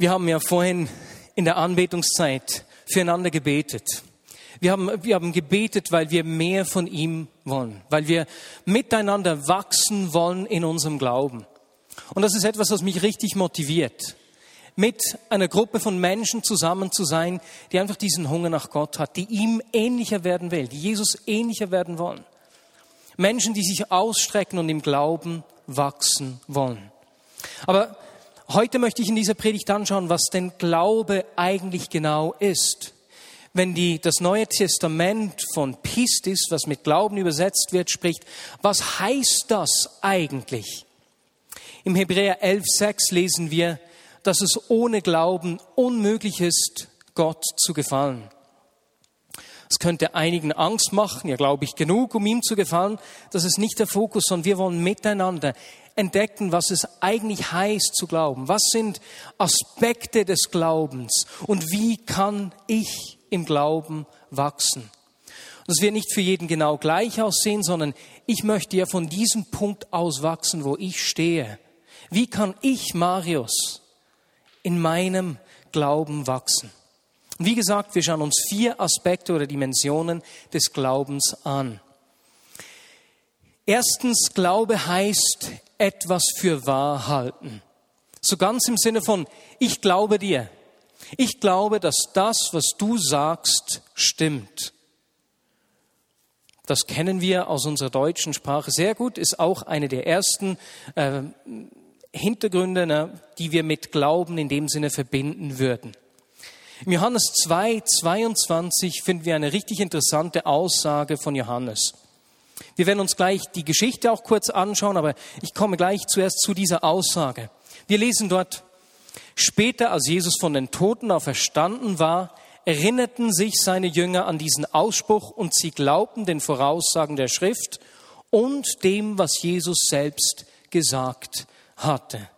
Wir haben ja vorhin in der Anbetungszeit füreinander gebetet. Wir haben, wir haben gebetet, weil wir mehr von ihm wollen, weil wir miteinander wachsen wollen in unserem Glauben. Und das ist etwas, was mich richtig motiviert, mit einer Gruppe von Menschen zusammen zu sein, die einfach diesen Hunger nach Gott hat, die ihm ähnlicher werden will, die Jesus ähnlicher werden wollen. Menschen, die sich ausstrecken und im Glauben wachsen wollen. Aber heute möchte ich in dieser Predigt anschauen, was denn Glaube eigentlich genau ist. Wenn die, das Neue Testament von Pistis, was mit Glauben übersetzt wird, spricht, was heißt das eigentlich? Im Hebräer 11.6 lesen wir, dass es ohne Glauben unmöglich ist, Gott zu gefallen. Es könnte einigen Angst machen, ja glaube ich genug, um ihm zu gefallen. Das ist nicht der Fokus, sondern wir wollen miteinander entdecken, was es eigentlich heißt zu glauben. Was sind Aspekte des Glaubens und wie kann ich im Glauben wachsen? Das wird nicht für jeden genau gleich aussehen, sondern ich möchte ja von diesem Punkt aus wachsen, wo ich stehe. Wie kann ich, Marius, in meinem Glauben wachsen? wie gesagt, wir schauen uns vier Aspekte oder Dimensionen des Glaubens an. Erstens, Glaube heißt etwas für wahr halten. So ganz im Sinne von, ich glaube dir. Ich glaube, dass das, was du sagst, stimmt. Das kennen wir aus unserer deutschen Sprache sehr gut, ist auch eine der ersten äh, Hintergründe, ne, die wir mit Glauben in dem Sinne verbinden würden. Im Johannes 2, 22 finden wir eine richtig interessante Aussage von Johannes. Wir werden uns gleich die Geschichte auch kurz anschauen, aber ich komme gleich zuerst zu dieser Aussage. Wir lesen dort, später als Jesus von den Toten auferstanden war, erinnerten sich seine Jünger an diesen Ausspruch und sie glaubten den Voraussagen der Schrift und dem, was Jesus selbst gesagt hatte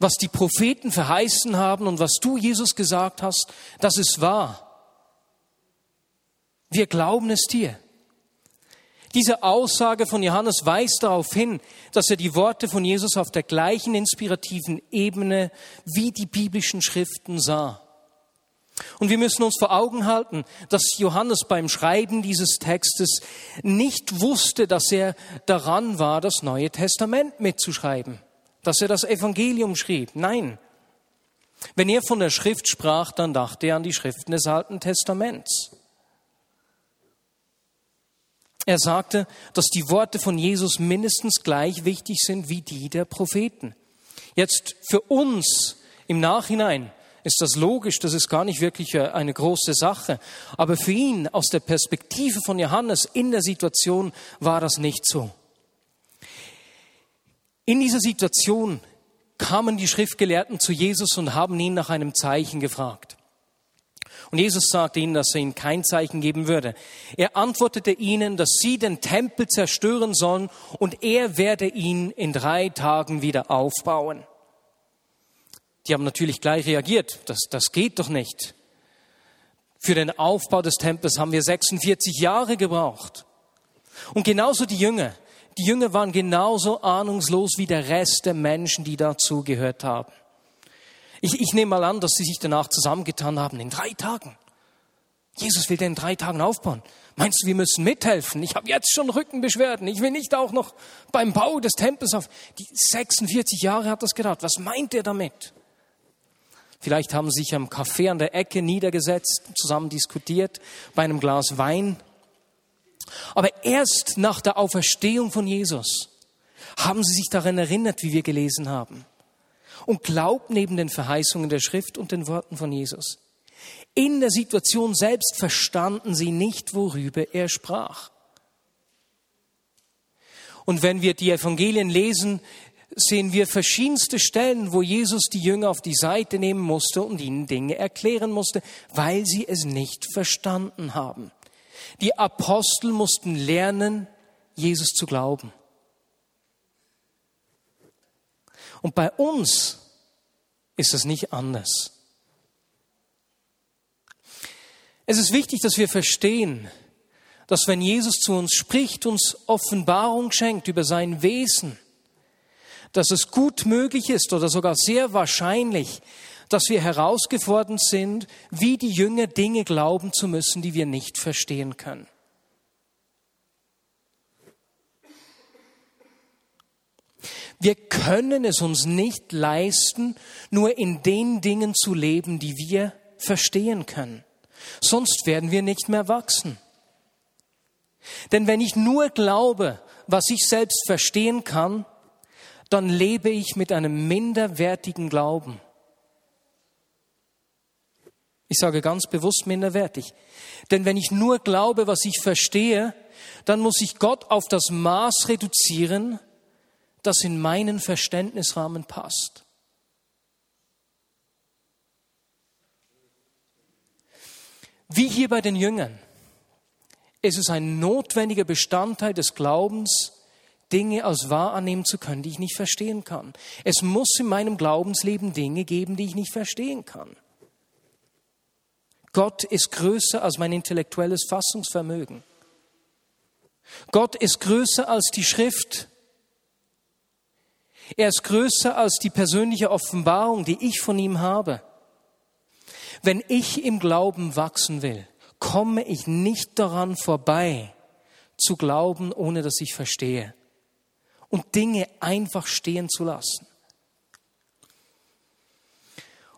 was die Propheten verheißen haben und was du, Jesus, gesagt hast, das ist wahr. Wir glauben es dir. Diese Aussage von Johannes weist darauf hin, dass er die Worte von Jesus auf der gleichen inspirativen Ebene wie die biblischen Schriften sah. Und wir müssen uns vor Augen halten, dass Johannes beim Schreiben dieses Textes nicht wusste, dass er daran war, das Neue Testament mitzuschreiben dass er das Evangelium schrieb. Nein. Wenn er von der Schrift sprach, dann dachte er an die Schriften des Alten Testaments. Er sagte, dass die Worte von Jesus mindestens gleich wichtig sind wie die der Propheten. Jetzt für uns im Nachhinein ist das logisch, das ist gar nicht wirklich eine große Sache. Aber für ihn aus der Perspektive von Johannes in der Situation war das nicht so. In dieser Situation kamen die Schriftgelehrten zu Jesus und haben ihn nach einem Zeichen gefragt. Und Jesus sagte ihnen, dass er ihnen kein Zeichen geben würde. Er antwortete ihnen, dass sie den Tempel zerstören sollen und er werde ihn in drei Tagen wieder aufbauen. Die haben natürlich gleich reagiert. Das, das geht doch nicht. Für den Aufbau des Tempels haben wir 46 Jahre gebraucht. Und genauso die Jünger. Die Jünger waren genauso ahnungslos wie der Rest der Menschen, die dazu gehört haben. Ich, ich nehme mal an, dass sie sich danach zusammengetan haben in drei Tagen. Jesus will den in drei Tagen aufbauen. Meinst du, wir müssen mithelfen? Ich habe jetzt schon Rückenbeschwerden. Ich will nicht auch noch beim Bau des Tempels auf. Die 46 Jahre hat das gedauert. Was meint er damit? Vielleicht haben sie sich am Café an der Ecke niedergesetzt, zusammen diskutiert, bei einem Glas Wein aber erst nach der Auferstehung von Jesus haben sie sich daran erinnert, wie wir gelesen haben. Und glaubten neben den Verheißungen der Schrift und den Worten von Jesus. In der Situation selbst verstanden sie nicht, worüber er sprach. Und wenn wir die Evangelien lesen, sehen wir verschiedenste Stellen, wo Jesus die Jünger auf die Seite nehmen musste und ihnen Dinge erklären musste, weil sie es nicht verstanden haben. Die Apostel mussten lernen, Jesus zu glauben. Und bei uns ist es nicht anders. Es ist wichtig, dass wir verstehen, dass wenn Jesus zu uns spricht, uns Offenbarung schenkt über sein Wesen, dass es gut möglich ist oder sogar sehr wahrscheinlich, dass wir herausgefordert sind, wie die Jünger Dinge glauben zu müssen, die wir nicht verstehen können. Wir können es uns nicht leisten, nur in den Dingen zu leben, die wir verstehen können. Sonst werden wir nicht mehr wachsen. Denn wenn ich nur glaube, was ich selbst verstehen kann, dann lebe ich mit einem minderwertigen Glauben. Ich sage ganz bewusst minderwertig. Denn wenn ich nur glaube, was ich verstehe, dann muss ich Gott auf das Maß reduzieren, das in meinen Verständnisrahmen passt. Wie hier bei den Jüngern ist es ein notwendiger Bestandteil des Glaubens, Dinge als wahr annehmen zu können, die ich nicht verstehen kann. Es muss in meinem Glaubensleben Dinge geben, die ich nicht verstehen kann. Gott ist größer als mein intellektuelles Fassungsvermögen. Gott ist größer als die Schrift. Er ist größer als die persönliche Offenbarung, die ich von ihm habe. Wenn ich im Glauben wachsen will, komme ich nicht daran vorbei, zu glauben, ohne dass ich verstehe. Und Dinge einfach stehen zu lassen.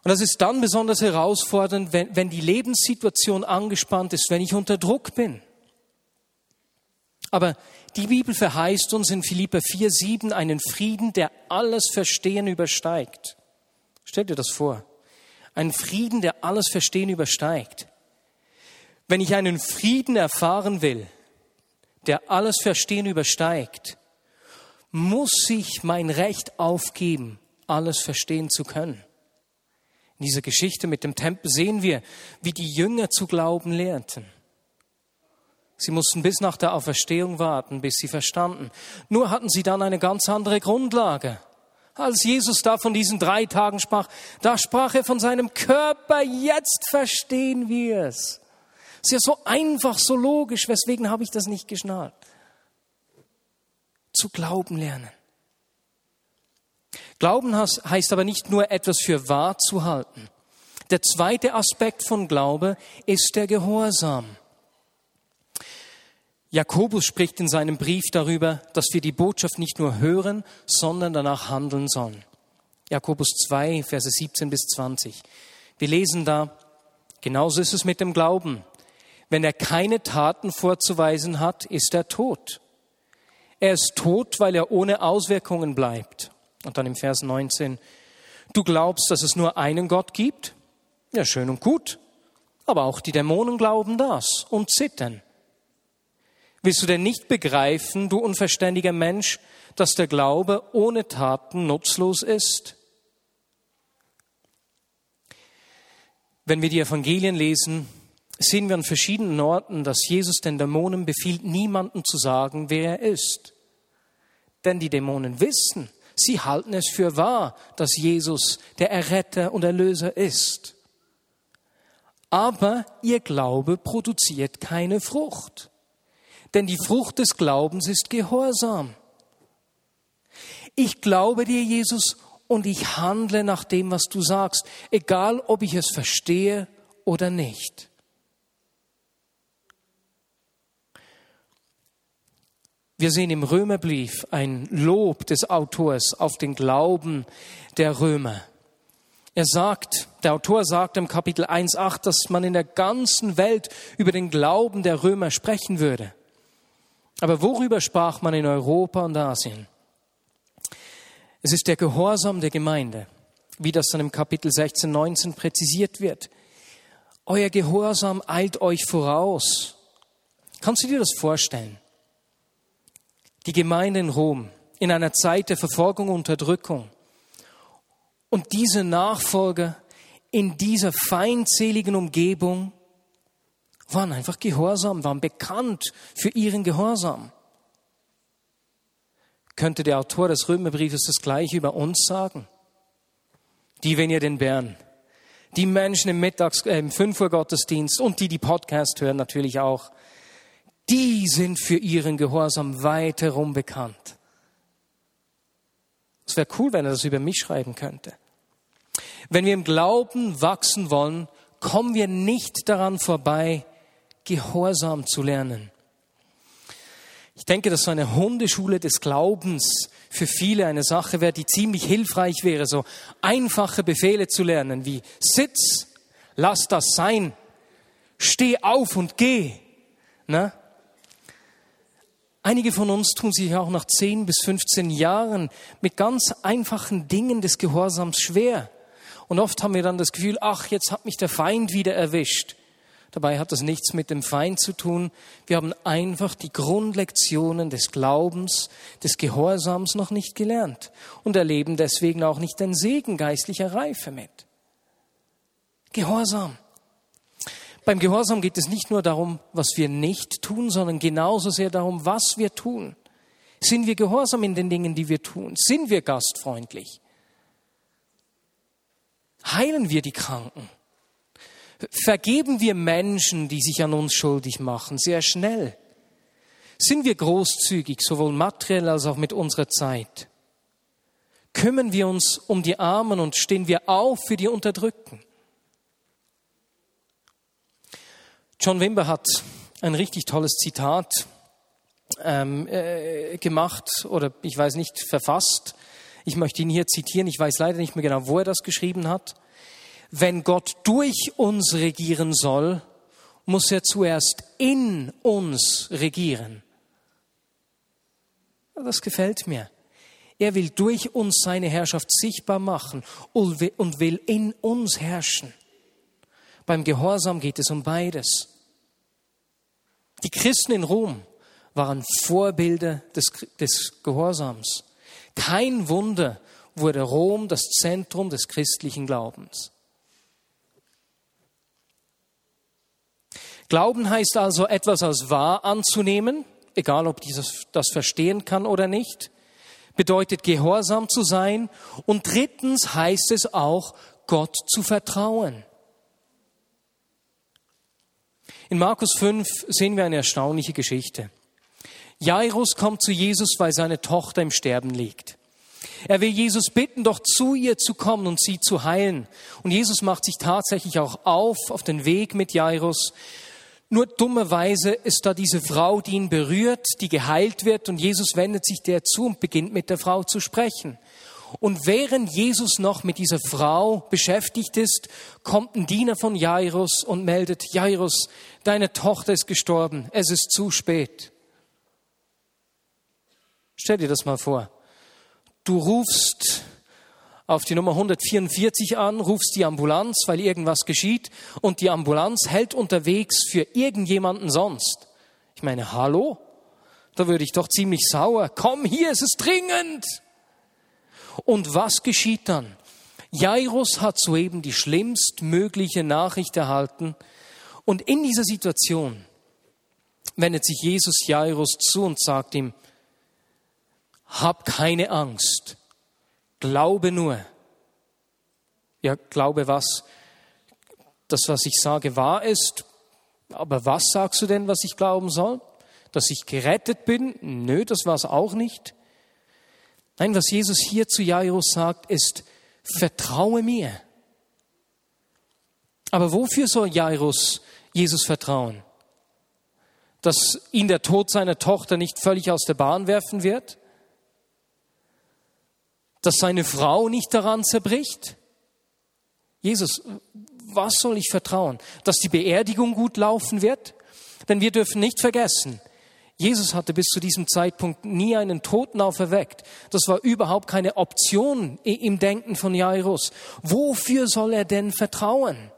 Und das ist dann besonders herausfordernd, wenn, wenn die Lebenssituation angespannt ist, wenn ich unter Druck bin. Aber die Bibel verheißt uns in Philippa 4, 7 einen Frieden, der alles Verstehen übersteigt. Stellt dir das vor. Ein Frieden, der alles Verstehen übersteigt. Wenn ich einen Frieden erfahren will, der alles Verstehen übersteigt, muss ich mein Recht aufgeben, alles verstehen zu können. In dieser Geschichte mit dem Tempel sehen wir, wie die Jünger zu glauben lehrten. Sie mussten bis nach der Auferstehung warten, bis sie verstanden. Nur hatten sie dann eine ganz andere Grundlage. Als Jesus da von diesen drei Tagen sprach, da sprach er von seinem Körper, jetzt verstehen wir es. Ist ja so einfach, so logisch, weswegen habe ich das nicht geschnallt? Zu glauben lernen. Glauben heißt aber nicht nur etwas für wahr zu halten. Der zweite Aspekt von Glaube ist der Gehorsam. Jakobus spricht in seinem Brief darüber, dass wir die Botschaft nicht nur hören, sondern danach handeln sollen. Jakobus 2, Verse 17 bis 20. Wir lesen da, genauso ist es mit dem Glauben. Wenn er keine Taten vorzuweisen hat, ist er tot. Er ist tot, weil er ohne Auswirkungen bleibt. Und dann im Vers 19, du glaubst, dass es nur einen Gott gibt? Ja, schön und gut. Aber auch die Dämonen glauben das und zittern. Willst du denn nicht begreifen, du unverständiger Mensch, dass der Glaube ohne Taten nutzlos ist? Wenn wir die Evangelien lesen, sehen wir an verschiedenen Orten, dass Jesus den Dämonen befiehlt, niemanden zu sagen, wer er ist. Denn die Dämonen wissen, sie halten es für wahr, dass Jesus der Erretter und Erlöser ist. Aber ihr Glaube produziert keine Frucht. Denn die Frucht des Glaubens ist Gehorsam. Ich glaube dir, Jesus, und ich handle nach dem, was du sagst, egal ob ich es verstehe oder nicht. Wir sehen im Römerbrief ein Lob des Autors auf den Glauben der Römer. Er sagt, der Autor sagt im Kapitel 1.8, dass man in der ganzen Welt über den Glauben der Römer sprechen würde. Aber worüber sprach man in Europa und Asien? Es ist der Gehorsam der Gemeinde, wie das dann im Kapitel 16, 19 präzisiert wird. Euer Gehorsam eilt euch voraus. Kannst du dir das vorstellen? Die Gemeinde in Rom in einer Zeit der Verfolgung und Unterdrückung und diese Nachfolger in dieser feindseligen Umgebung waren einfach gehorsam, waren bekannt für ihren Gehorsam. Könnte der Autor des Römerbriefes das gleiche über uns sagen? Die, wenn ihr den Bären, die Menschen im Mittags, äh, im 5 Uhr Gottesdienst und die, die Podcast hören natürlich auch, die sind für ihren Gehorsam weit herum bekannt. Es wäre cool, wenn er das über mich schreiben könnte. Wenn wir im Glauben wachsen wollen, kommen wir nicht daran vorbei, Gehorsam zu lernen. Ich denke, dass so eine Hundeschule des Glaubens für viele eine Sache wäre, die ziemlich hilfreich wäre, so einfache Befehle zu lernen wie Sitz, lass das sein, steh auf und geh. Ne? Einige von uns tun sich auch nach 10 bis 15 Jahren mit ganz einfachen Dingen des Gehorsams schwer. Und oft haben wir dann das Gefühl, ach, jetzt hat mich der Feind wieder erwischt. Dabei hat das nichts mit dem Feind zu tun. Wir haben einfach die Grundlektionen des Glaubens, des Gehorsams noch nicht gelernt und erleben deswegen auch nicht den Segen geistlicher Reife mit. Gehorsam. Beim Gehorsam geht es nicht nur darum, was wir nicht tun, sondern genauso sehr darum, was wir tun. Sind wir gehorsam in den Dingen, die wir tun? Sind wir gastfreundlich? Heilen wir die Kranken? Vergeben wir Menschen, die sich an uns schuldig machen, sehr schnell? Sind wir großzügig, sowohl materiell als auch mit unserer Zeit? Kümmern wir uns um die Armen und stehen wir auf für die Unterdrückten? John Wimber hat ein richtig tolles Zitat ähm, äh, gemacht oder ich weiß nicht, verfasst. Ich möchte ihn hier zitieren. Ich weiß leider nicht mehr genau, wo er das geschrieben hat wenn Gott durch uns regieren soll, muss er zuerst in uns regieren. Das gefällt mir. Er will durch uns seine Herrschaft sichtbar machen und will in uns herrschen. Beim Gehorsam geht es um beides. Die Christen in Rom waren Vorbilder des, des Gehorsams. Kein Wunder wurde Rom das Zentrum des christlichen Glaubens. Glauben heißt also, etwas als wahr anzunehmen, egal ob dieses das verstehen kann oder nicht, bedeutet gehorsam zu sein und drittens heißt es auch, Gott zu vertrauen. In Markus 5 sehen wir eine erstaunliche Geschichte. Jairus kommt zu Jesus, weil seine Tochter im Sterben liegt. Er will Jesus bitten, doch zu ihr zu kommen und sie zu heilen. Und Jesus macht sich tatsächlich auch auf auf den Weg mit Jairus nur dummerweise ist da diese Frau, die ihn berührt, die geheilt wird und Jesus wendet sich der zu und beginnt mit der Frau zu sprechen. Und während Jesus noch mit dieser Frau beschäftigt ist, kommt ein Diener von Jairus und meldet, Jairus, deine Tochter ist gestorben, es ist zu spät. Stell dir das mal vor. Du rufst auf die Nummer 144 an, rufst die Ambulanz, weil irgendwas geschieht und die Ambulanz hält unterwegs für irgendjemanden sonst. Ich meine, hallo? Da würde ich doch ziemlich sauer. Komm hier, es ist dringend. Und was geschieht dann? Jairus hat soeben die schlimmstmögliche Nachricht erhalten und in dieser Situation wendet sich Jesus Jairus zu und sagt ihm, hab keine Angst Glaube nur. Ja, glaube was? Das, was ich sage, wahr ist. Aber was sagst du denn, was ich glauben soll? Dass ich gerettet bin? Nö, das war es auch nicht. Nein, was Jesus hier zu Jairus sagt, ist, vertraue mir. Aber wofür soll Jairus Jesus vertrauen? Dass ihn der Tod seiner Tochter nicht völlig aus der Bahn werfen wird? Dass seine Frau nicht daran zerbricht? Jesus, was soll ich vertrauen? Dass die Beerdigung gut laufen wird? Denn wir dürfen nicht vergessen, Jesus hatte bis zu diesem Zeitpunkt nie einen Toten auferweckt. Das war überhaupt keine Option im Denken von Jairus. Wofür soll er denn vertrauen?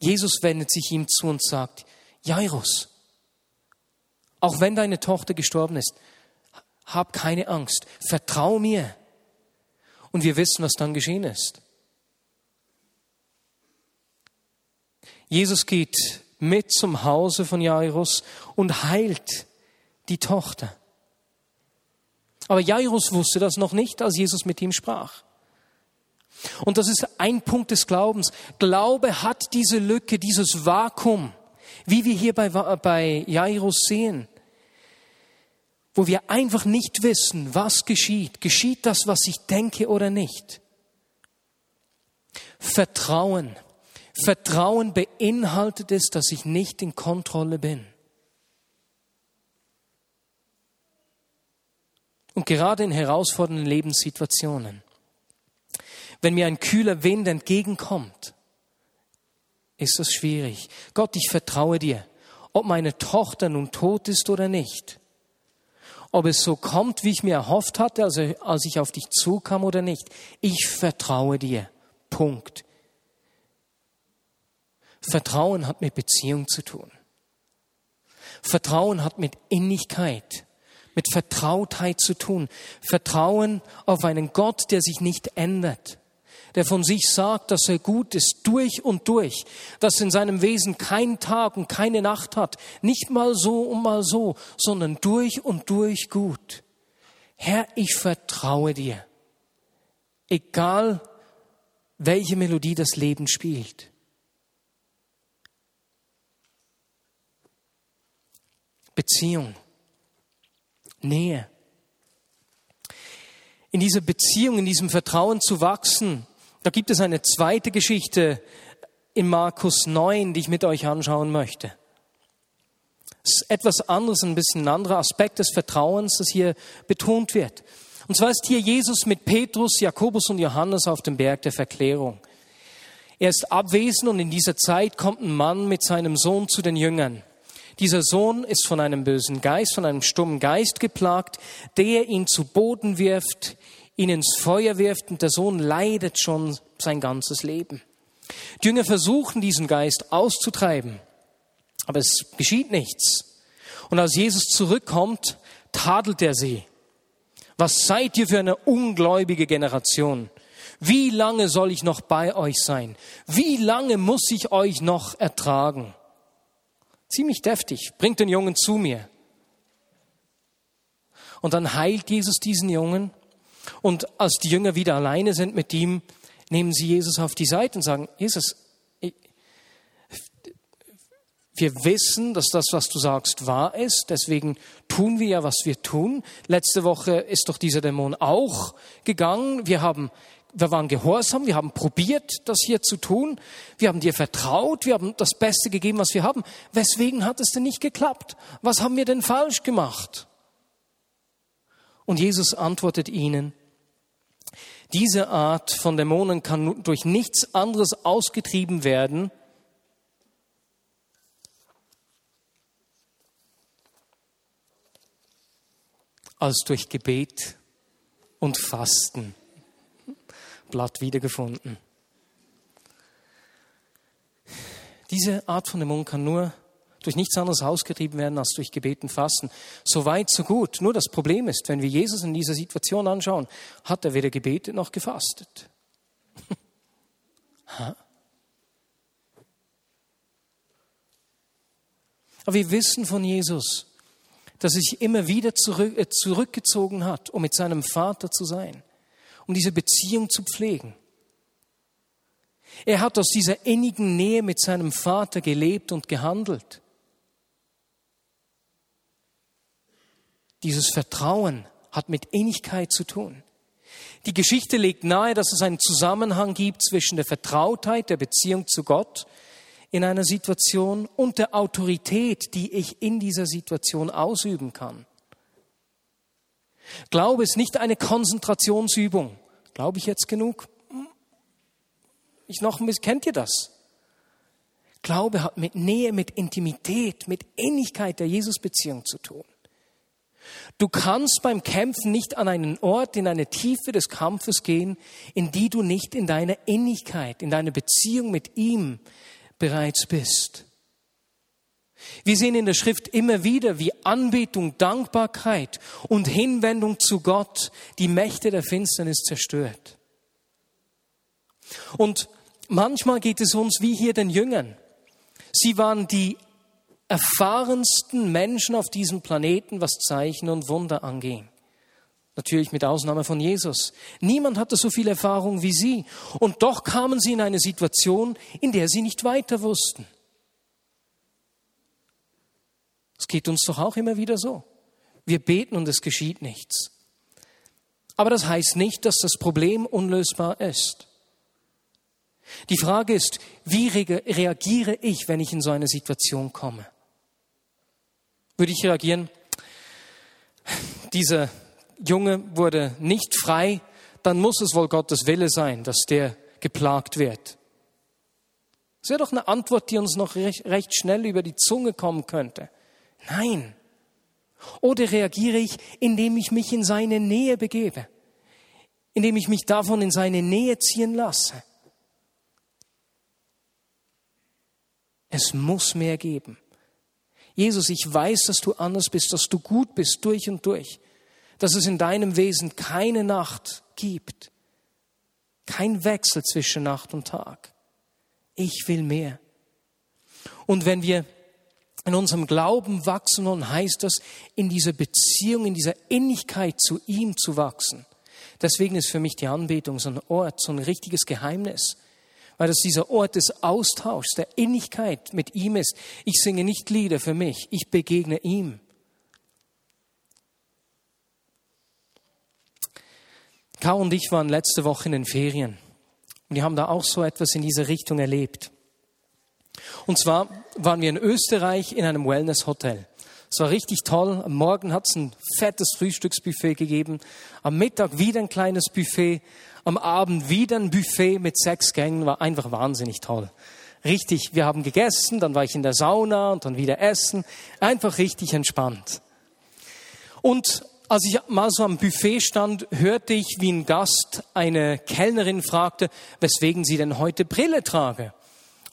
Jesus wendet sich ihm zu und sagt, Jairus, auch wenn deine Tochter gestorben ist, hab keine Angst, vertrau mir. Und wir wissen, was dann geschehen ist. Jesus geht mit zum Hause von Jairus und heilt die Tochter. Aber Jairus wusste das noch nicht, als Jesus mit ihm sprach. Und das ist ein Punkt des Glaubens. Glaube hat diese Lücke, dieses Vakuum, wie wir hier bei, bei Jairus sehen. Wo wir einfach nicht wissen, was geschieht. Geschieht das, was ich denke oder nicht? Vertrauen. Vertrauen beinhaltet es, dass ich nicht in Kontrolle bin. Und gerade in herausfordernden Lebenssituationen, wenn mir ein kühler Wind entgegenkommt, ist das schwierig. Gott, ich vertraue dir, ob meine Tochter nun tot ist oder nicht ob es so kommt, wie ich mir erhofft hatte, also als ich auf dich zukam oder nicht. Ich vertraue dir. Punkt. Vertrauen hat mit Beziehung zu tun. Vertrauen hat mit Innigkeit, mit Vertrautheit zu tun. Vertrauen auf einen Gott, der sich nicht ändert der von sich sagt, dass er gut ist, durch und durch, dass in seinem Wesen kein Tag und keine Nacht hat, nicht mal so und mal so, sondern durch und durch gut. Herr, ich vertraue dir, egal welche Melodie das Leben spielt. Beziehung, Nähe. In dieser Beziehung, in diesem Vertrauen zu wachsen, da gibt es eine zweite Geschichte in Markus 9, die ich mit euch anschauen möchte. Es ist etwas anderes, ein bisschen ein anderer Aspekt des Vertrauens, das hier betont wird. Und zwar ist hier Jesus mit Petrus, Jakobus und Johannes auf dem Berg der Verklärung. Er ist abwesend und in dieser Zeit kommt ein Mann mit seinem Sohn zu den Jüngern. Dieser Sohn ist von einem bösen Geist, von einem stummen Geist geplagt, der ihn zu Boden wirft, ihn ins Feuer wirft und der Sohn leidet schon sein ganzes Leben. Die Jünger versuchen, diesen Geist auszutreiben, aber es geschieht nichts. Und als Jesus zurückkommt, tadelt er sie. Was seid ihr für eine ungläubige Generation? Wie lange soll ich noch bei euch sein? Wie lange muss ich euch noch ertragen? Ziemlich deftig. Bringt den Jungen zu mir. Und dann heilt Jesus diesen Jungen und als die Jünger wieder alleine sind mit ihm, nehmen sie Jesus auf die Seite und sagen, Jesus, wir wissen, dass das, was du sagst, wahr ist. Deswegen tun wir ja, was wir tun. Letzte Woche ist doch dieser Dämon auch gegangen. Wir haben, wir waren gehorsam. Wir haben probiert, das hier zu tun. Wir haben dir vertraut. Wir haben das Beste gegeben, was wir haben. Weswegen hat es denn nicht geklappt? Was haben wir denn falsch gemacht? Und Jesus antwortet ihnen, diese Art von Dämonen kann durch nichts anderes ausgetrieben werden, als durch Gebet und Fasten. Blatt wiedergefunden. Diese Art von Dämon kann nur durch nichts anderes ausgetrieben werden als durch Gebeten Fasten. So weit, so gut. Nur das Problem ist, wenn wir Jesus in dieser Situation anschauen, hat er weder gebetet noch gefastet. Aber wir wissen von Jesus, dass er sich immer wieder zurück, äh, zurückgezogen hat, um mit seinem Vater zu sein, um diese Beziehung zu pflegen. Er hat aus dieser innigen Nähe mit seinem Vater gelebt und gehandelt. Dieses Vertrauen hat mit Innigkeit zu tun. Die Geschichte legt nahe, dass es einen Zusammenhang gibt zwischen der Vertrautheit, der Beziehung zu Gott in einer Situation und der Autorität, die ich in dieser Situation ausüben kann. Glaube ist nicht eine Konzentrationsübung. Glaube ich jetzt genug? Ich noch ein bisschen, kennt ihr das? Glaube hat mit Nähe, mit Intimität, mit Innigkeit der Jesus-Beziehung zu tun. Du kannst beim Kämpfen nicht an einen Ort, in eine Tiefe des Kampfes gehen, in die du nicht in deiner Innigkeit, in deiner Beziehung mit ihm bereits bist. Wir sehen in der Schrift immer wieder, wie Anbetung, Dankbarkeit und Hinwendung zu Gott die Mächte der Finsternis zerstört. Und manchmal geht es uns wie hier den Jüngern. Sie waren die erfahrensten Menschen auf diesem Planeten, was Zeichen und Wunder anging. Natürlich mit Ausnahme von Jesus. Niemand hatte so viel Erfahrung wie sie. Und doch kamen sie in eine Situation, in der sie nicht weiter wussten. Es geht uns doch auch immer wieder so. Wir beten und es geschieht nichts. Aber das heißt nicht, dass das Problem unlösbar ist. Die Frage ist, wie reagiere ich, wenn ich in so eine Situation komme? Würde ich reagieren, dieser Junge wurde nicht frei, dann muss es wohl Gottes Wille sein, dass der geplagt wird. Das wäre doch eine Antwort, die uns noch recht, recht schnell über die Zunge kommen könnte. Nein. Oder reagiere ich, indem ich mich in seine Nähe begebe, indem ich mich davon in seine Nähe ziehen lasse. Es muss mehr geben. Jesus, ich weiß, dass du anders bist, dass du gut bist durch und durch, dass es in deinem Wesen keine Nacht gibt, kein Wechsel zwischen Nacht und Tag. Ich will mehr. Und wenn wir in unserem Glauben wachsen wollen, heißt das, in dieser Beziehung, in dieser Innigkeit zu ihm zu wachsen. Deswegen ist für mich die Anbetung so ein Ort, so ein richtiges Geheimnis weil das dieser Ort des Austauschs, der Innigkeit mit ihm ist. Ich singe nicht Lieder für mich, ich begegne ihm. Kau und ich waren letzte Woche in den Ferien und die haben da auch so etwas in diese Richtung erlebt. Und zwar waren wir in Österreich in einem Wellness-Hotel. Es war richtig toll. Am Morgen hat es ein fettes Frühstücksbuffet gegeben. Am Mittag wieder ein kleines Buffet. Am Abend wieder ein Buffet mit sechs Gängen. War einfach wahnsinnig toll. Richtig, wir haben gegessen, dann war ich in der Sauna und dann wieder essen. Einfach richtig entspannt. Und als ich mal so am Buffet stand, hörte ich, wie ein Gast eine Kellnerin fragte, weswegen sie denn heute Brille trage.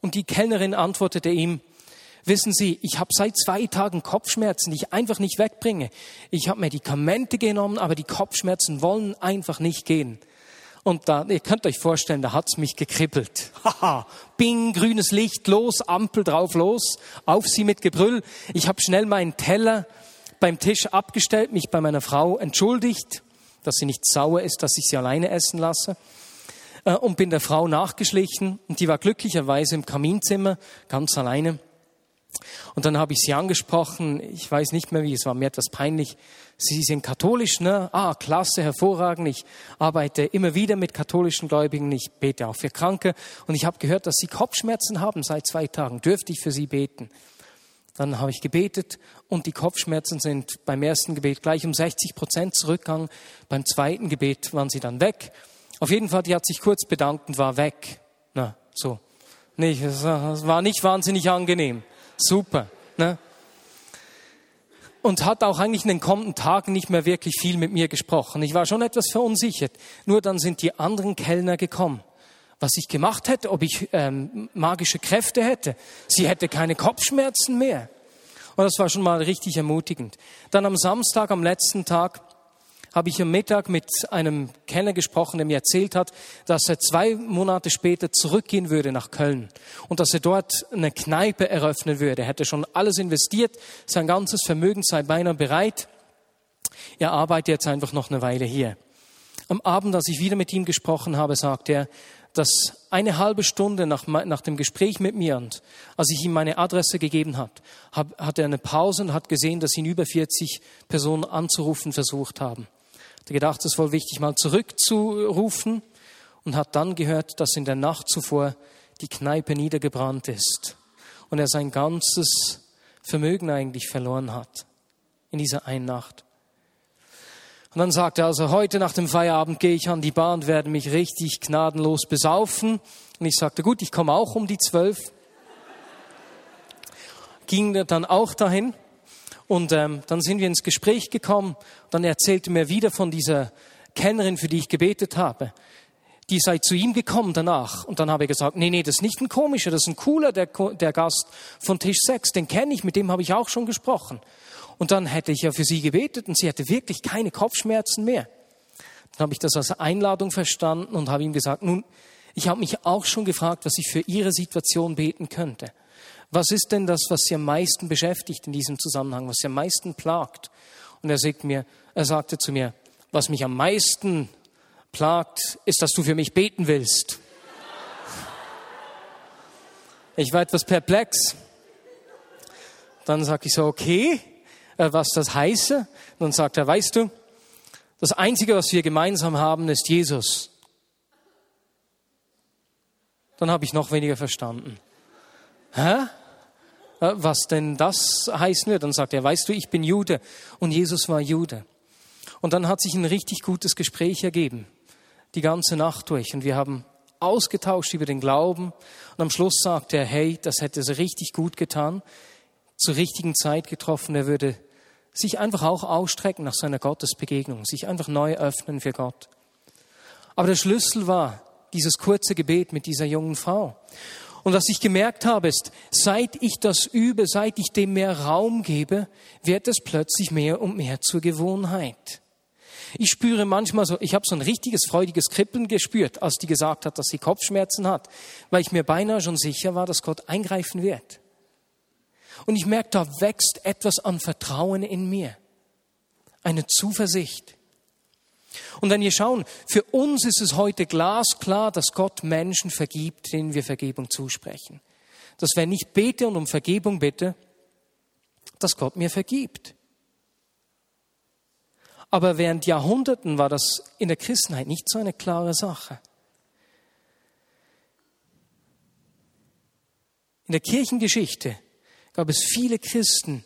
Und die Kellnerin antwortete ihm, Wissen Sie, ich habe seit zwei Tagen Kopfschmerzen, die ich einfach nicht wegbringe. Ich habe Medikamente genommen, aber die Kopfschmerzen wollen einfach nicht gehen. Und da, ihr könnt euch vorstellen, da hat's mich gekribbelt. Haha, bing, grünes Licht, los, Ampel drauf, los, auf sie mit Gebrüll. Ich habe schnell meinen Teller beim Tisch abgestellt, mich bei meiner Frau entschuldigt, dass sie nicht sauer ist, dass ich sie alleine essen lasse. Äh, und bin der Frau nachgeschlichen und die war glücklicherweise im Kaminzimmer, ganz alleine. Und dann habe ich sie angesprochen, ich weiß nicht mehr wie, es war mir etwas peinlich. Sie sind katholisch, ne? Ah, klasse, hervorragend. Ich arbeite immer wieder mit katholischen Gläubigen, ich bete auch für Kranke. Und ich habe gehört, dass Sie Kopfschmerzen haben seit zwei Tagen. Dürfte ich für Sie beten? Dann habe ich gebetet und die Kopfschmerzen sind beim ersten Gebet gleich um 60 Prozent zurückgegangen. Beim zweiten Gebet waren sie dann weg. Auf jeden Fall, die hat sich kurz bedankt und war weg. Na, so. Nicht, es war nicht wahnsinnig angenehm. Super. Ne? Und hat auch eigentlich in den kommenden Tagen nicht mehr wirklich viel mit mir gesprochen. Ich war schon etwas verunsichert. Nur dann sind die anderen Kellner gekommen. Was ich gemacht hätte, ob ich ähm, magische Kräfte hätte. Sie hätte keine Kopfschmerzen mehr. Und das war schon mal richtig ermutigend. Dann am Samstag, am letzten Tag, habe ich am Mittag mit einem Kenner gesprochen, der mir erzählt hat, dass er zwei Monate später zurückgehen würde nach Köln und dass er dort eine Kneipe eröffnen würde. Er hätte schon alles investiert, sein ganzes Vermögen sei beinahe bereit. Er arbeitet jetzt einfach noch eine Weile hier. Am Abend, als ich wieder mit ihm gesprochen habe, sagt er, dass eine halbe Stunde nach, nach dem Gespräch mit mir und als ich ihm meine Adresse gegeben habe, hat er eine Pause und hat gesehen, dass ihn über 40 Personen anzurufen versucht haben. Hat gedacht, es ist wohl wichtig, mal zurückzurufen und hat dann gehört, dass in der Nacht zuvor die Kneipe niedergebrannt ist und er sein ganzes Vermögen eigentlich verloren hat in dieser einen Nacht. Und dann sagt er also, heute nach dem Feierabend gehe ich an die Bar und werde mich richtig gnadenlos besaufen. Und ich sagte, gut, ich komme auch um die zwölf. Ging dann auch dahin. Und ähm, dann sind wir ins Gespräch gekommen. Dann erzählte mir wieder von dieser Kennerin, für die ich gebetet habe. Die sei zu ihm gekommen danach. Und dann habe ich gesagt, nee, nee, das ist nicht ein komischer, das ist ein cooler, der, der Gast von Tisch 6. Den kenne ich, mit dem habe ich auch schon gesprochen. Und dann hätte ich ja für sie gebetet und sie hätte wirklich keine Kopfschmerzen mehr. Dann habe ich das als Einladung verstanden und habe ihm gesagt, nun, ich habe mich auch schon gefragt, was ich für Ihre Situation beten könnte. Was ist denn das, was Sie am meisten beschäftigt in diesem Zusammenhang, was Sie am meisten plagt? Und er sagt mir, er sagte zu mir, was mich am meisten plagt, ist, dass du für mich beten willst. Ich war etwas perplex. Dann sagte ich so, okay, äh, was das heiße. Dann sagt er, weißt du, das Einzige, was wir gemeinsam haben, ist Jesus. Dann habe ich noch weniger verstanden. Hä? Äh, was denn das heißen wird? Dann sagt er, weißt du, ich bin Jude und Jesus war Jude. Und dann hat sich ein richtig gutes Gespräch ergeben, die ganze Nacht durch. Und wir haben ausgetauscht über den Glauben. Und am Schluss sagt er, hey, das hätte es richtig gut getan, zur richtigen Zeit getroffen. Er würde sich einfach auch ausstrecken nach seiner Gottesbegegnung, sich einfach neu öffnen für Gott. Aber der Schlüssel war dieses kurze Gebet mit dieser jungen Frau. Und was ich gemerkt habe, ist, seit ich das übe, seit ich dem mehr Raum gebe, wird es plötzlich mehr und mehr zur Gewohnheit. Ich spüre manchmal so, ich habe so ein richtiges freudiges Kribbeln gespürt, als die gesagt hat, dass sie Kopfschmerzen hat, weil ich mir beinahe schon sicher war, dass Gott eingreifen wird. Und ich merke, da wächst etwas an Vertrauen in mir. Eine Zuversicht. Und wenn wir schauen, für uns ist es heute glasklar, dass Gott Menschen vergibt, denen wir Vergebung zusprechen. Dass wenn ich bete und um Vergebung bitte, dass Gott mir vergibt. Aber während Jahrhunderten war das in der Christenheit nicht so eine klare Sache. In der Kirchengeschichte gab es viele Christen,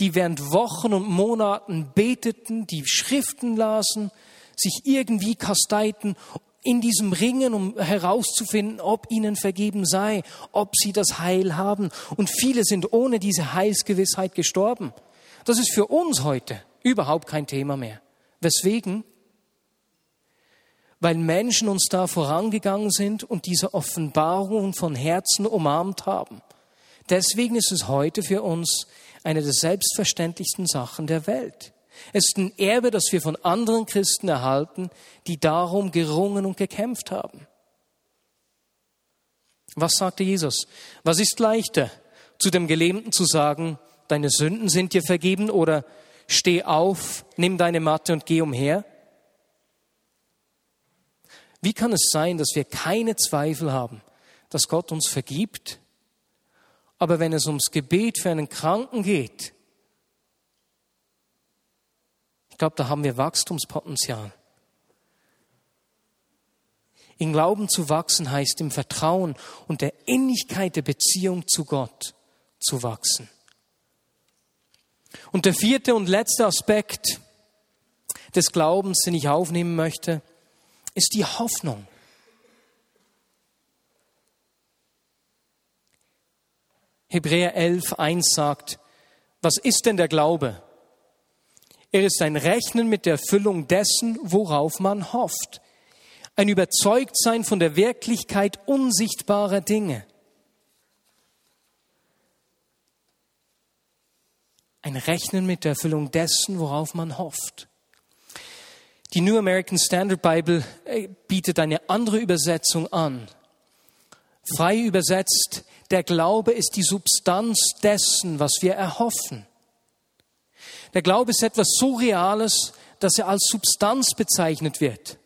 die während Wochen und Monaten beteten, die Schriften lasen, sich irgendwie kasteiten in diesem Ringen, um herauszufinden, ob ihnen vergeben sei, ob sie das Heil haben. Und viele sind ohne diese Heilsgewissheit gestorben. Das ist für uns heute überhaupt kein Thema mehr. Weswegen? Weil Menschen uns da vorangegangen sind und diese Offenbarung von Herzen umarmt haben. Deswegen ist es heute für uns eine der selbstverständlichsten Sachen der Welt. Es ist ein Erbe, das wir von anderen Christen erhalten, die darum gerungen und gekämpft haben. Was sagte Jesus? Was ist leichter, zu dem Gelähmten zu sagen, deine Sünden sind dir vergeben oder steh auf, nimm deine Matte und geh umher? Wie kann es sein, dass wir keine Zweifel haben, dass Gott uns vergibt aber wenn es ums Gebet für einen Kranken geht, ich glaube, da haben wir Wachstumspotenzial. In Glauben zu wachsen heißt im Vertrauen und der Innigkeit der Beziehung zu Gott zu wachsen. Und der vierte und letzte Aspekt des Glaubens, den ich aufnehmen möchte, ist die Hoffnung. Hebräer 11, 1 sagt, was ist denn der Glaube? Er ist ein Rechnen mit der Erfüllung dessen, worauf man hofft. Ein Überzeugtsein von der Wirklichkeit unsichtbarer Dinge. Ein Rechnen mit der Erfüllung dessen, worauf man hofft. Die New American Standard Bible äh, bietet eine andere Übersetzung an. Frei übersetzt, der Glaube ist die Substanz dessen, was wir erhoffen. Der Glaube ist etwas so Reales, dass er als Substanz bezeichnet wird.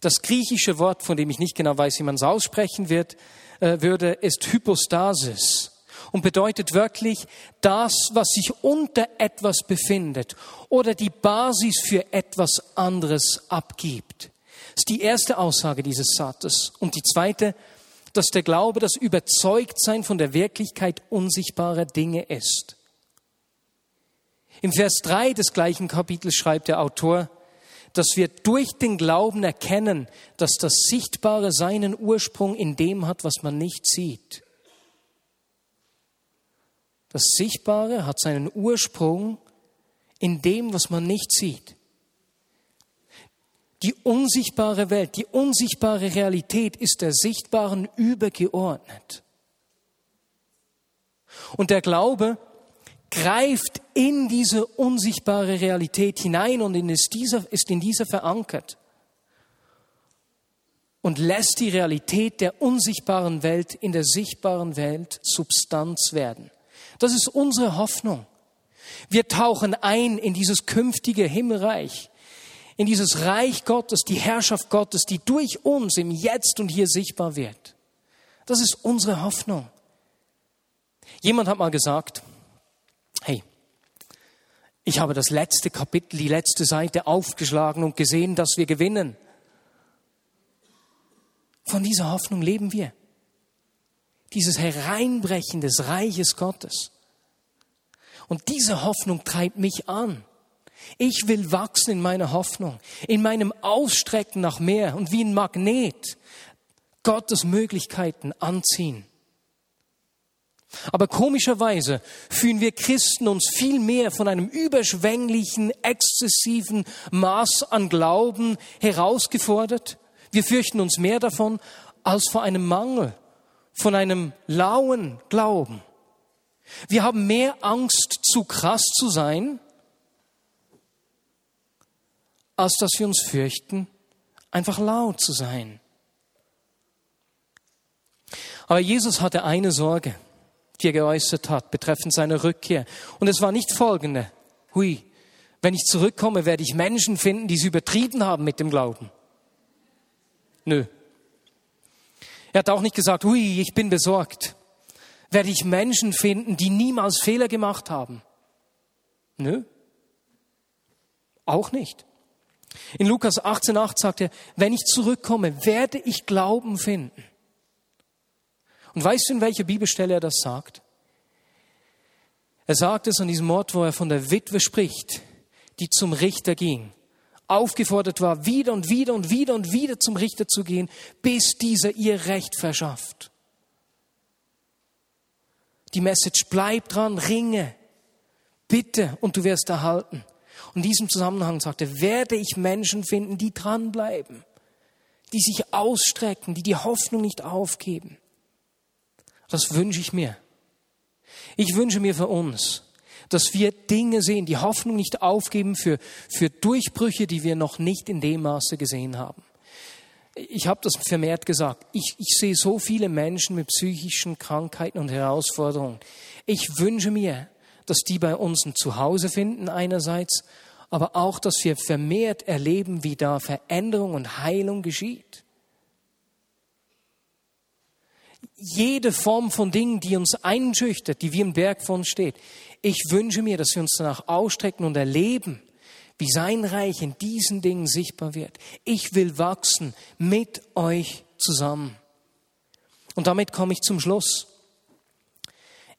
Das griechische Wort, von dem ich nicht genau weiß, wie man es aussprechen wird, äh, würde, ist Hypostasis und bedeutet wirklich das, was sich unter etwas befindet oder die Basis für etwas anderes abgibt. Das ist die erste Aussage dieses Satzes. Und die zweite, dass der Glaube das Überzeugtsein von der Wirklichkeit unsichtbarer Dinge ist. Im Vers 3 des gleichen Kapitels schreibt der Autor, dass wir durch den Glauben erkennen, dass das Sichtbare seinen Ursprung in dem hat, was man nicht sieht. Das Sichtbare hat seinen Ursprung in dem, was man nicht sieht. Die unsichtbare Welt, die unsichtbare Realität ist der sichtbaren übergeordnet. Und der Glaube greift in diese unsichtbare Realität hinein und ist, dieser, ist in dieser verankert und lässt die Realität der unsichtbaren Welt in der sichtbaren Welt Substanz werden. Das ist unsere Hoffnung. Wir tauchen ein in dieses künftige Himmelreich in dieses Reich Gottes, die Herrschaft Gottes, die durch uns im Jetzt und hier sichtbar wird. Das ist unsere Hoffnung. Jemand hat mal gesagt, Ich habe das letzte Kapitel, die letzte Seite aufgeschlagen und gesehen, dass wir gewinnen. Von dieser Hoffnung leben wir. Dieses Hereinbrechen des Reiches Gottes. Und diese Hoffnung treibt mich an. Ich will wachsen in meiner Hoffnung, in meinem Ausstrecken nach mehr und wie ein Magnet Gottes Möglichkeiten anziehen. Aber komischerweise fühlen wir Christen uns viel mehr von einem überschwänglichen, exzessiven Maß an Glauben herausgefordert. Wir fürchten uns mehr davon als vor einem Mangel, von einem lauen Glauben. Wir haben mehr Angst, zu krass zu sein, als dass wir uns fürchten, einfach laut zu sein. Aber Jesus hatte eine Sorge, die er geäußert hat, betreffend seiner Rückkehr. Und es war nicht folgende. Hui, wenn ich zurückkomme, werde ich Menschen finden, die es übertrieben haben mit dem Glauben. Nö. Er hat auch nicht gesagt, hui, ich bin besorgt. Werde ich Menschen finden, die niemals Fehler gemacht haben? Nö. Auch nicht. In Lukas 18,8 sagt er, wenn ich zurückkomme, werde ich Glauben finden. Und weißt du, in welcher Bibelstelle er das sagt? Er sagt es an diesem Ort, wo er von der Witwe spricht, die zum Richter ging, aufgefordert war, wieder und wieder und wieder und wieder zum Richter zu gehen, bis dieser ihr Recht verschafft. Die Message bleibt dran, ringe, bitte und du wirst erhalten. Und in diesem Zusammenhang sagt er, werde ich Menschen finden, die dranbleiben, die sich ausstrecken, die die Hoffnung nicht aufgeben. Das wünsche ich mir. Ich wünsche mir für uns, dass wir Dinge sehen, die Hoffnung nicht aufgeben für, für Durchbrüche, die wir noch nicht in dem Maße gesehen haben. Ich habe das vermehrt gesagt. Ich, ich sehe so viele Menschen mit psychischen Krankheiten und Herausforderungen. Ich wünsche mir, dass die bei uns ein Zuhause finden einerseits, aber auch, dass wir vermehrt erleben, wie da Veränderung und Heilung geschieht jede Form von Dingen, die uns einschüchtert, die wie ein Berg vor uns steht. Ich wünsche mir, dass wir uns danach ausstrecken und erleben, wie sein Reich in diesen Dingen sichtbar wird. Ich will wachsen mit euch zusammen. Und damit komme ich zum Schluss.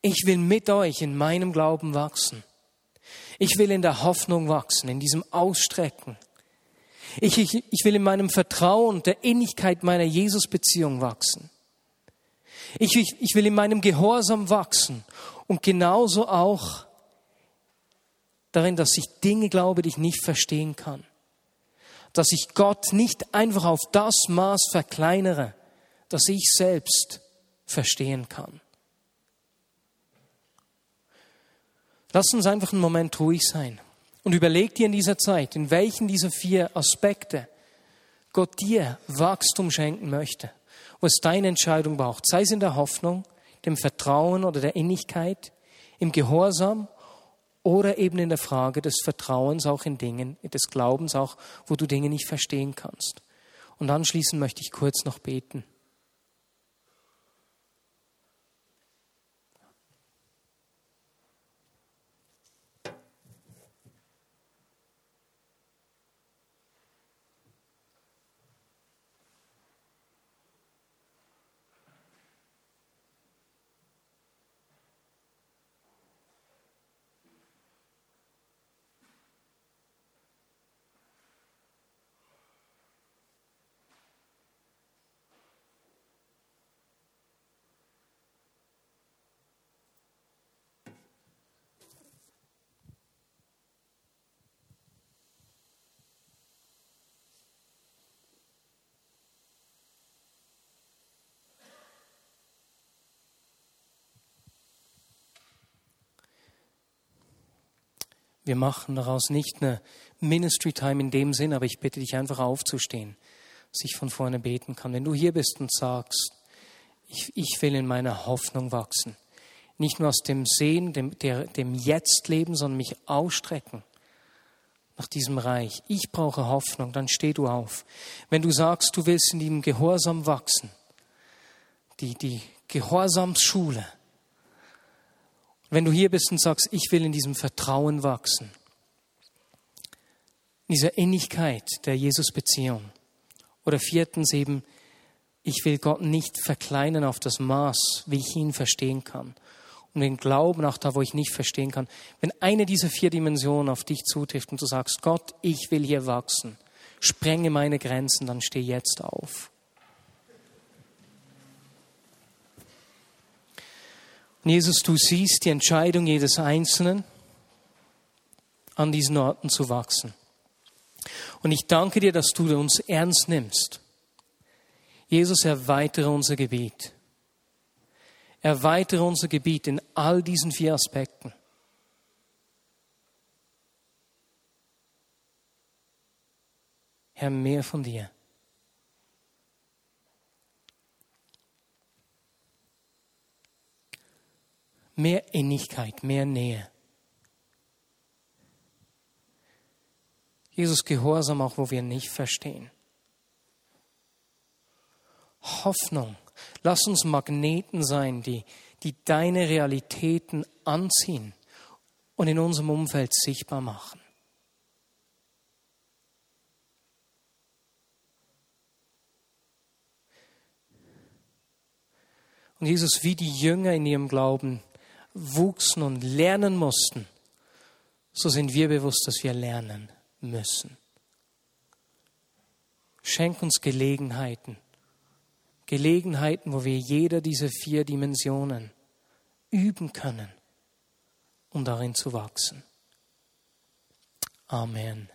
Ich will mit euch in meinem Glauben wachsen. Ich will in der Hoffnung wachsen, in diesem Ausstrecken. Ich, ich, ich will in meinem Vertrauen, der Innigkeit meiner Jesus-Beziehung wachsen. Ich, ich, ich will in meinem Gehorsam wachsen und genauso auch darin, dass ich Dinge glaube, die ich nicht verstehen kann. Dass ich Gott nicht einfach auf das Maß verkleinere, das ich selbst verstehen kann. Lass uns einfach einen Moment ruhig sein und überleg dir in dieser Zeit, in welchen dieser vier Aspekte Gott dir Wachstum schenken möchte wo es deine Entscheidung braucht, sei es in der Hoffnung, dem Vertrauen oder der Innigkeit, im Gehorsam oder eben in der Frage des Vertrauens auch in Dingen, des Glaubens auch, wo du Dinge nicht verstehen kannst. Und anschließend möchte ich kurz noch beten. Wir machen daraus nicht eine Ministry Time in dem Sinn, aber ich bitte dich einfach aufzustehen, dass ich von vorne beten kann. Wenn du hier bist und sagst, ich, ich will in meiner Hoffnung wachsen, nicht nur aus dem Sehen, dem, der, dem Jetzt-Leben, sondern mich ausstrecken nach diesem Reich. Ich brauche Hoffnung, dann steh du auf. Wenn du sagst, du willst in dem Gehorsam wachsen, die, die Gehorsamsschule, wenn du hier bist und sagst, ich will in diesem Vertrauen wachsen, in dieser Innigkeit der Jesus-Beziehung. Oder viertens eben, ich will Gott nicht verkleinern auf das Maß, wie ich ihn verstehen kann. Und den Glauben auch da, wo ich nicht verstehen kann. Wenn eine dieser vier Dimensionen auf dich zutrifft und du sagst, Gott, ich will hier wachsen, sprenge meine Grenzen, dann steh jetzt auf. Jesus, du siehst die Entscheidung jedes Einzelnen, an diesen Orten zu wachsen. Und ich danke dir, dass du uns ernst nimmst. Jesus, erweitere unser Gebiet. Erweitere unser Gebiet in all diesen vier Aspekten. Herr, mehr von dir. Mehr Innigkeit, mehr Nähe. Jesus, Gehorsam auch, wo wir nicht verstehen. Hoffnung. Lass uns Magneten sein, die, die deine Realitäten anziehen und in unserem Umfeld sichtbar machen. Und Jesus, wie die Jünger in ihrem Glauben wuchsen und lernen mussten, so sind wir bewusst, dass wir lernen müssen. Schenk uns Gelegenheiten, Gelegenheiten, wo wir jeder dieser vier Dimensionen üben können, um darin zu wachsen. Amen.